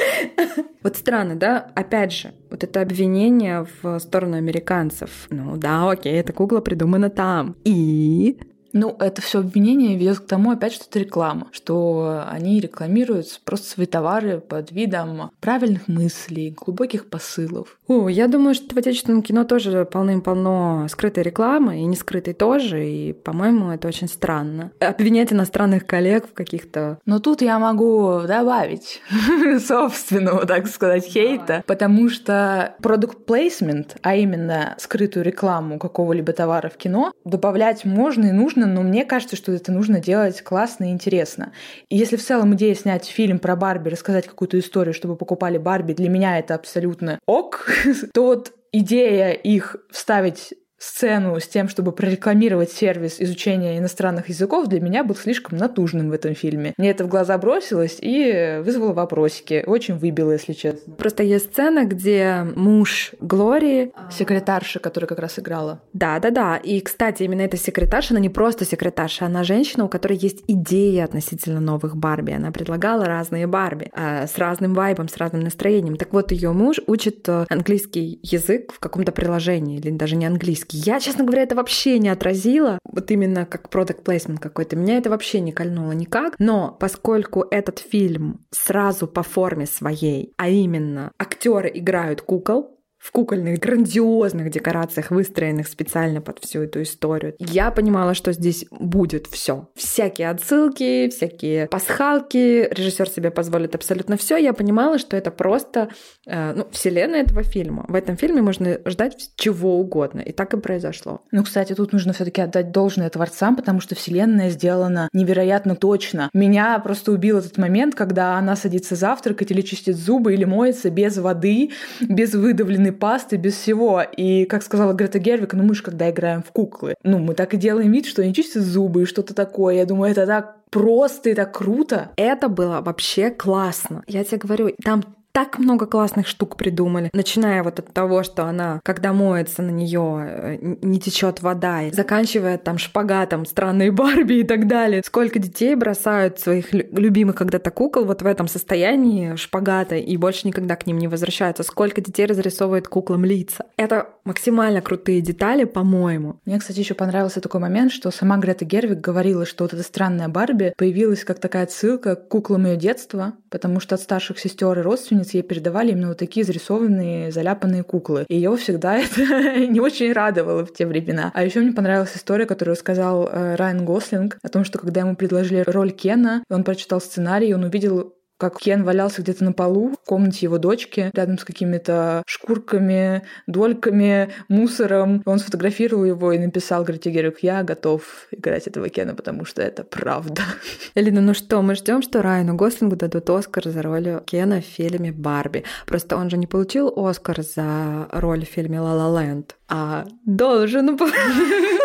Вот странно, да? Опять же, вот это обвинение в сторону американцев. Ну да, окей, эта кукла придумана там. И ну, это все обвинение ведет к тому, опять, что это реклама, что они рекламируют просто свои товары под видом правильных мыслей, глубоких посылов. О, я думаю, что в отечественном кино тоже полным-полно скрытой рекламы, и не скрытой тоже, и, по-моему, это очень странно. Обвинять иностранных коллег в каких-то... Но тут я могу добавить собственного, так сказать, хейта, потому что продукт placement, а именно скрытую рекламу какого-либо товара в кино, добавлять можно и нужно нужно, но мне кажется, что это нужно делать классно и интересно. И если в целом идея снять фильм про Барби, рассказать какую-то историю, чтобы покупали Барби, для меня это абсолютно ок, то вот идея их вставить сцену с тем, чтобы прорекламировать сервис изучения иностранных языков, для меня был слишком натужным в этом фильме. Мне это в глаза бросилось и вызвало вопросики. Очень выбило, если честно. Просто есть сцена, где муж Глории... Секретарша, которая как раз играла. Да-да-да. И, кстати, именно эта секретарша, она не просто секретарша, она женщина, у которой есть идеи относительно новых Барби. Она предлагала разные Барби э, с разным вайбом, с разным настроением. Так вот, ее муж учит э, английский язык в каком-то приложении, или даже не английский. Я, честно говоря, это вообще не отразила, вот именно как product placement какой-то. Меня это вообще не кольнуло никак. Но поскольку этот фильм сразу по форме своей, а именно актеры играют кукол, в кукольных грандиозных декорациях, выстроенных специально под всю эту историю. Я понимала, что здесь будет все. Всякие отсылки, всякие пасхалки. Режиссер себе позволит абсолютно все. Я понимала, что это просто э, ну, вселенная этого фильма. В этом фильме можно ждать чего угодно. И так и произошло. Ну, кстати, тут нужно все-таки отдать должное творцам, потому что вселенная сделана невероятно точно. Меня просто убил этот момент, когда она садится завтракать или чистит зубы, или моется без воды, без выдавленной зубной пасты, без всего. И, как сказала Грета Гервик, ну мы же когда играем в куклы, ну мы так и делаем вид, что они чистят зубы и что-то такое. Я думаю, это так просто и так круто. Это было вообще классно. Я тебе говорю, там так много классных штук придумали. Начиная вот от того, что она, когда моется на нее, э, не течет вода, и заканчивая там шпагатом странной Барби и так далее. Сколько детей бросают своих любимых когда-то кукол вот в этом состоянии шпагата и больше никогда к ним не возвращаются. Сколько детей разрисовывает куклам лица. Это максимально крутые детали, по-моему. Мне, кстати, еще понравился такой момент, что сама Грета Гервик говорила, что вот эта странная Барби появилась как такая ссылка к куклам ее детства, потому что от старших сестер и родственниц ей передавали именно вот такие зарисованные, заляпанные куклы. И ее всегда это не очень радовало в те времена. А еще мне понравилась история, которую сказал э, Райан Гослинг о том, что когда ему предложили роль Кена, он прочитал сценарий, он увидел как Кен валялся где-то на полу в комнате его дочки, рядом с какими-то шкурками, дольками, мусором. Он сфотографировал его и написал Грете Герик, я готов играть этого Кена, потому что это правда. Элина, ну что, мы ждем, что Райану Гослингу дадут Оскар за роль Кена в фильме «Барби». Просто он же не получил Оскар за роль в фильме «Ла Ла Ленд», а должен был.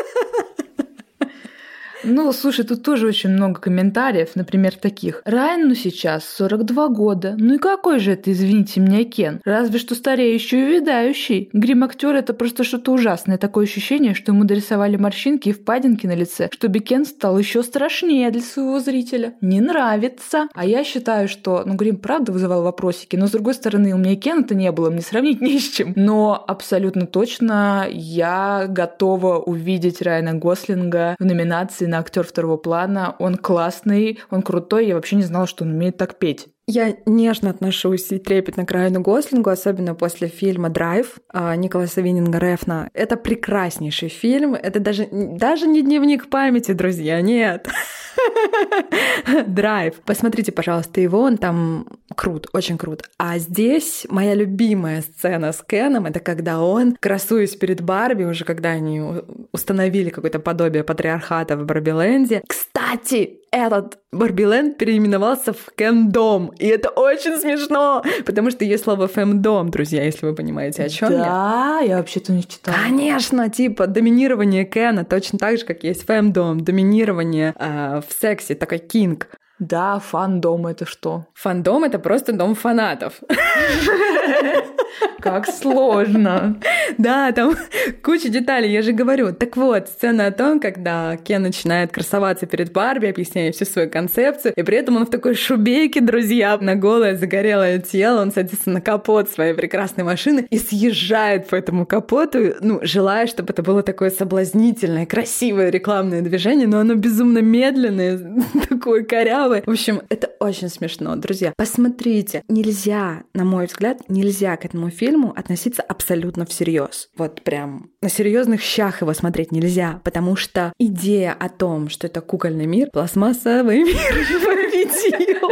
Ну, слушай, тут тоже очень много комментариев, например, таких. Райану сейчас 42 года. Ну и какой же это, извините меня, Кен? Разве что стареющий и увядающий. Грим актера это просто что-то ужасное. Такое ощущение, что ему дорисовали морщинки и впадинки на лице, чтобы Кен стал еще страшнее для своего зрителя. Не нравится. А я считаю, что, ну, Грим правда вызывал вопросики, но с другой стороны, у меня и Кена-то не было, мне сравнить не с чем. Но абсолютно точно я готова увидеть Райана Гослинга в номинации на актер второго плана. Он классный, он крутой. Я вообще не знала, что он умеет так петь. Я нежно отношусь и трепетно к Райану Гослингу, особенно после фильма «Драйв» а, Николаса Виннинга Рефна. Это прекраснейший фильм. Это даже, даже не дневник памяти, друзья, нет. Драйв. Посмотрите, пожалуйста, его, он там крут, очень крут. А здесь моя любимая сцена с Кеном, это когда он, красуясь перед Барби, уже когда они установили какое-то подобие патриархата в Барбиленде. Кстати, этот Барбиленд переименовался в Кендом. И это очень смешно, потому что есть слово фемдом, друзья, если вы понимаете, о чем да, я. Да, я вообще-то не читала. Конечно, типа доминирование Кена точно так же, как есть фемдом, доминирование э, в сексе, такой кинг. Да, фандом это что? Фандом это просто дом фанатов. Как сложно. Да, там куча деталей, я же говорю. Так вот, сцена о том, когда Кен начинает красоваться перед Барби, объясняя всю свою концепцию, и при этом он в такой шубейке, друзья, на голое загорелое тело, он садится на капот своей прекрасной машины и съезжает по этому капоту, ну, желая, чтобы это было такое соблазнительное, красивое рекламное движение, но оно безумно медленное, такое корявое. В общем, это очень смешно, друзья. Посмотрите, нельзя, на мой взгляд, нельзя к этому фильму относиться абсолютно всерьез. Вот прям на серьезных щах его смотреть нельзя, потому что идея о том, что это кукольный мир, пластмассовый мир победил.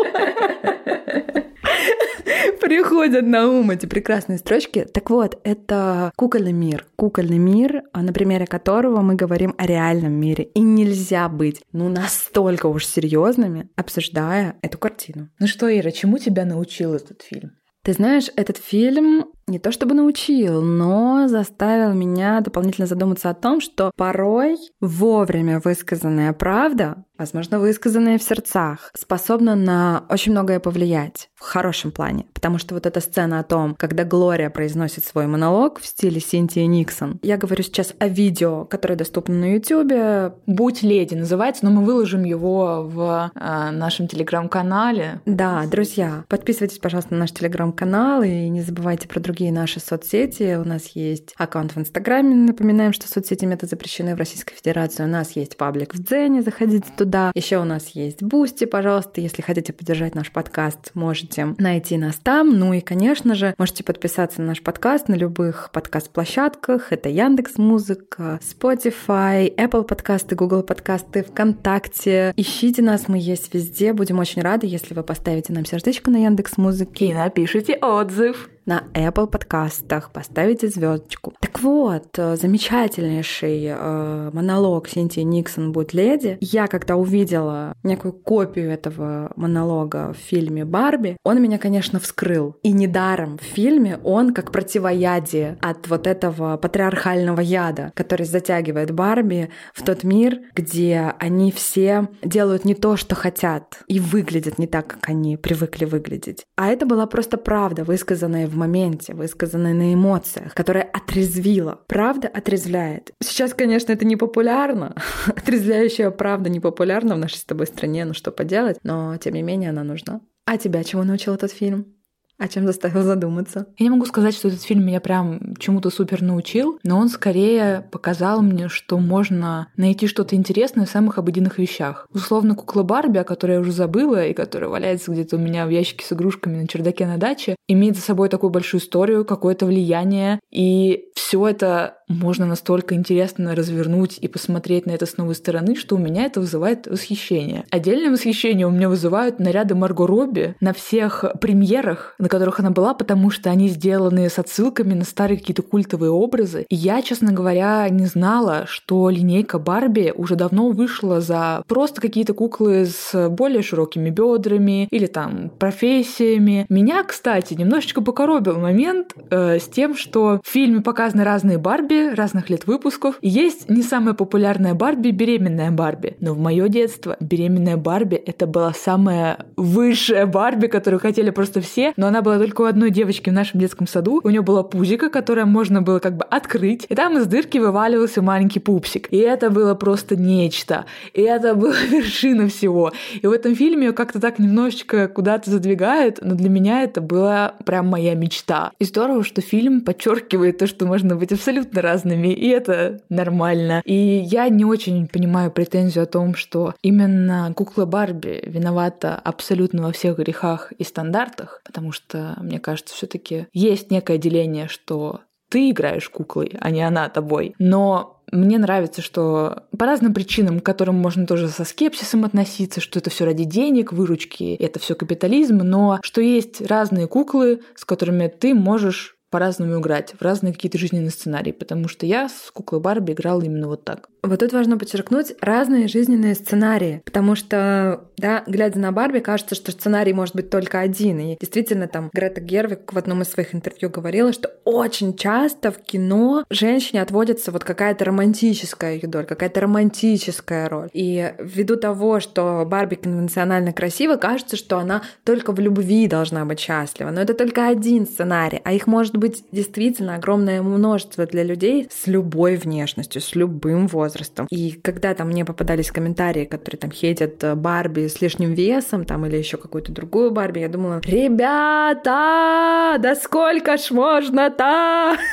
Приходят на ум эти прекрасные строчки. Так вот, это кукольный мир. Кукольный мир, а на примере которого мы говорим о реальном мире. И нельзя быть, ну, настолько уж серьезными, обсуждая эту картину. Ну что, Ира, чему тебя научил этот фильм? Ты знаешь, этот фильм не то чтобы научил, но заставил меня дополнительно задуматься о том, что порой вовремя высказанная правда возможно, высказанные в сердцах, способна на очень многое повлиять в хорошем плане. Потому что вот эта сцена о том, когда Глория произносит свой монолог в стиле Синтии Никсон. Я говорю сейчас о видео, которое доступно на YouTube. «Будь леди» называется, но мы выложим его в э, нашем телеграм-канале. Да, друзья, подписывайтесь, пожалуйста, на наш телеграм-канал и не забывайте про другие наши соцсети. У нас есть аккаунт в Инстаграме. Напоминаем, что соцсети Meta запрещены в Российской Федерации. У нас есть паблик в Дзене. Заходите туда. Еще у нас есть Бусти, пожалуйста, если хотите поддержать наш подкаст, можете найти нас там. Ну и, конечно же, можете подписаться на наш подкаст на любых подкаст-площадках. Это Яндекс Музыка, Spotify, Apple подкасты, Google подкасты, ВКонтакте. Ищите нас, мы есть везде. Будем очень рады, если вы поставите нам сердечко на Яндекс Музыке и напишите отзыв на Apple подкастах, поставите звездочку. Так вот, э, замечательнейший э, монолог Синтии Никсон «Будь леди». Я когда увидела некую копию этого монолога в фильме «Барби», он меня, конечно, вскрыл. И недаром в фильме он как противоядие от вот этого патриархального яда, который затягивает Барби в тот мир, где они все делают не то, что хотят, и выглядят не так, как они привыкли выглядеть. А это была просто правда, высказанная в моменте, высказанной на эмоциях, которая отрезвила. Правда отрезвляет. Сейчас, конечно, это не популярно. Отрезвляющая правда не популярна в нашей с тобой стране, ну что поделать, но тем не менее она нужна. А тебя чему научил этот фильм? О чем заставил задуматься? Я не могу сказать, что этот фильм меня прям чему-то супер научил, но он скорее показал мне, что можно найти что-то интересное в самых обыденных вещах. Условно, кукла Барби, о которой я уже забыла и которая валяется где-то у меня в ящике с игрушками на чердаке на даче, имеет за собой такую большую историю, какое-то влияние, и все это можно настолько интересно развернуть и посмотреть на это с новой стороны, что у меня это вызывает восхищение. Отдельное восхищение у меня вызывают наряды Марго Робби на всех премьерах, на которых она была, потому что они сделаны с отсылками на старые какие-то культовые образы. И я, честно говоря, не знала, что линейка Барби уже давно вышла за просто какие-то куклы с более широкими бедрами или там профессиями. Меня, кстати, немножечко покоробил момент э, с тем, что в фильме показаны разные Барби разных лет выпусков. И есть не самая популярная Барби, беременная Барби. Но в мое детство беременная Барби это была самая высшая Барби, которую хотели просто все, но она была только у одной девочки в нашем детском саду. У нее была пузика, которое можно было как бы открыть, и там из дырки вываливался маленький пупсик. И это было просто нечто. И это была вершина всего. И в этом фильме ее как-то так немножечко куда-то задвигают, но для меня это была прям моя мечта. И здорово, что фильм подчеркивает то, что можно быть абсолютно разными, и это нормально. И я не очень понимаю претензию о том, что именно кукла Барби виновата абсолютно во всех грехах и стандартах, потому что что, мне кажется, все-таки есть некое деление, что ты играешь куклой, а не она тобой. Но мне нравится, что по разным причинам, к которым можно тоже со скепсисом относиться, что это все ради денег, выручки, это все капитализм, но что есть разные куклы, с которыми ты можешь по-разному играть, в разные какие-то жизненные сценарии, потому что я с куклой Барби играла именно вот так. Вот тут важно подчеркнуть разные жизненные сценарии, потому что, да, глядя на Барби, кажется, что сценарий может быть только один. И действительно, там Грета Гервик в одном из своих интервью говорила, что очень часто в кино женщине отводится вот какая-то романтическая ее роль, какая-то романтическая роль. И ввиду того, что Барби конвенционально красива, кажется, что она только в любви должна быть счастлива. Но это только один сценарий, а их может быть действительно огромное множество для людей с любой внешностью, с любым возрастом. И когда там мне попадались комментарии, которые там хейтят э, Барби с лишним весом, там или еще какую-то другую Барби, я думала, ребята, да сколько ж можно-то?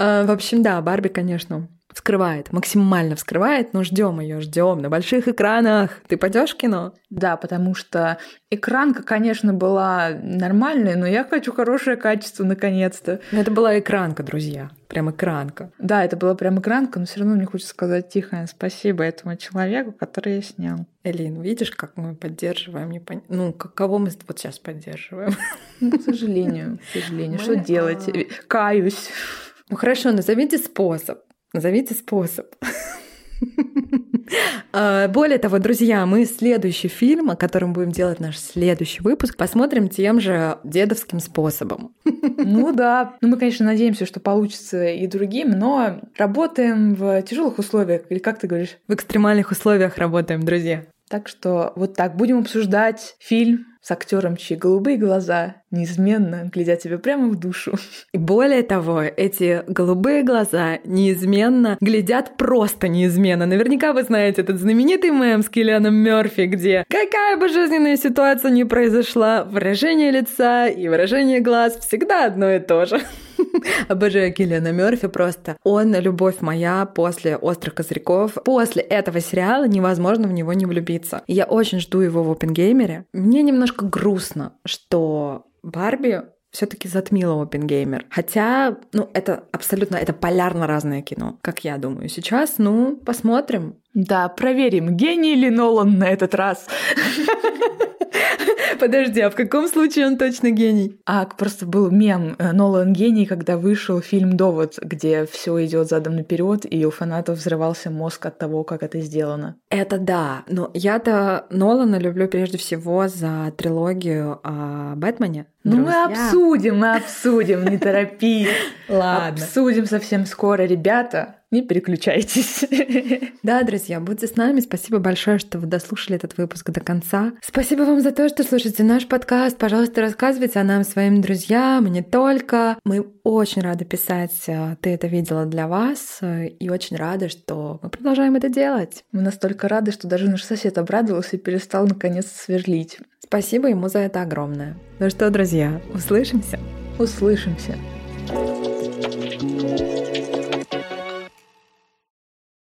Э, в общем, да, Барби, конечно, вскрывает, максимально вскрывает, но ждем ее, ждем на больших экранах. Ты пойдешь в кино? Да, потому что экранка, конечно, была нормальная, но я хочу хорошее качество наконец-то. Это была экранка, друзья. Прям экранка. Да, это была прям экранка, но все равно мне хочется сказать тихо спасибо этому человеку, который я снял. Элин, видишь, как мы поддерживаем? Не пон... Ну, кого мы вот сейчас поддерживаем? Ну, к сожалению, к сожалению. Что делать? А. Каюсь. Ну хорошо, назовите способ. Назовите способ. А, более того, друзья, мы следующий фильм, о котором будем делать наш следующий выпуск, посмотрим тем же дедовским способом. Ну да. Ну мы, конечно, надеемся, что получится и другим, но работаем в тяжелых условиях, или как ты говоришь? В экстремальных условиях работаем, друзья. Так что вот так будем обсуждать фильм с актером, чьи голубые глаза неизменно глядят тебе прямо в душу. И более того, эти голубые глаза неизменно глядят просто неизменно. Наверняка вы знаете этот знаменитый мем с Киллианом Мерфи, где какая бы жизненная ситуация ни произошла, выражение лица и выражение глаз всегда одно и то же. Обожаю Киллиана Мерфи просто. Он любовь моя после «Острых козырьков». После этого сериала невозможно в него не влюбиться. Я очень жду его в Опенгеймере. Мне немножко грустно, что Барби все-таки затмила Опенгеймер. Хотя, ну, это абсолютно, это полярно разное кино, как я думаю. Сейчас, ну, посмотрим. Да, проверим, гений ли Нолан на этот раз. Подожди, а в каком случае он точно гений? А просто был мем э, Нолан гений, когда вышел фильм Довод, где все идет задом наперед, и у фанатов взрывался мозг от того, как это сделано. Это да. Но я-то Нолана люблю прежде всего за трилогию о Бэтмене. Ну мы обсудим, мы обсудим, не торопись. Ладно. Обсудим совсем скоро, ребята не переключайтесь. Да, друзья, будьте с нами. Спасибо большое, что вы дослушали этот выпуск до конца. Спасибо вам за то, что слушаете наш подкаст. Пожалуйста, рассказывайте о нам своим друзьям, не только. Мы очень рады писать э, «Ты это видела для вас» и очень рады, что мы продолжаем это делать. Мы настолько рады, что даже наш сосед обрадовался и перестал наконец сверлить. Спасибо ему за это огромное. Ну что, друзья, услышимся? Услышимся. thank you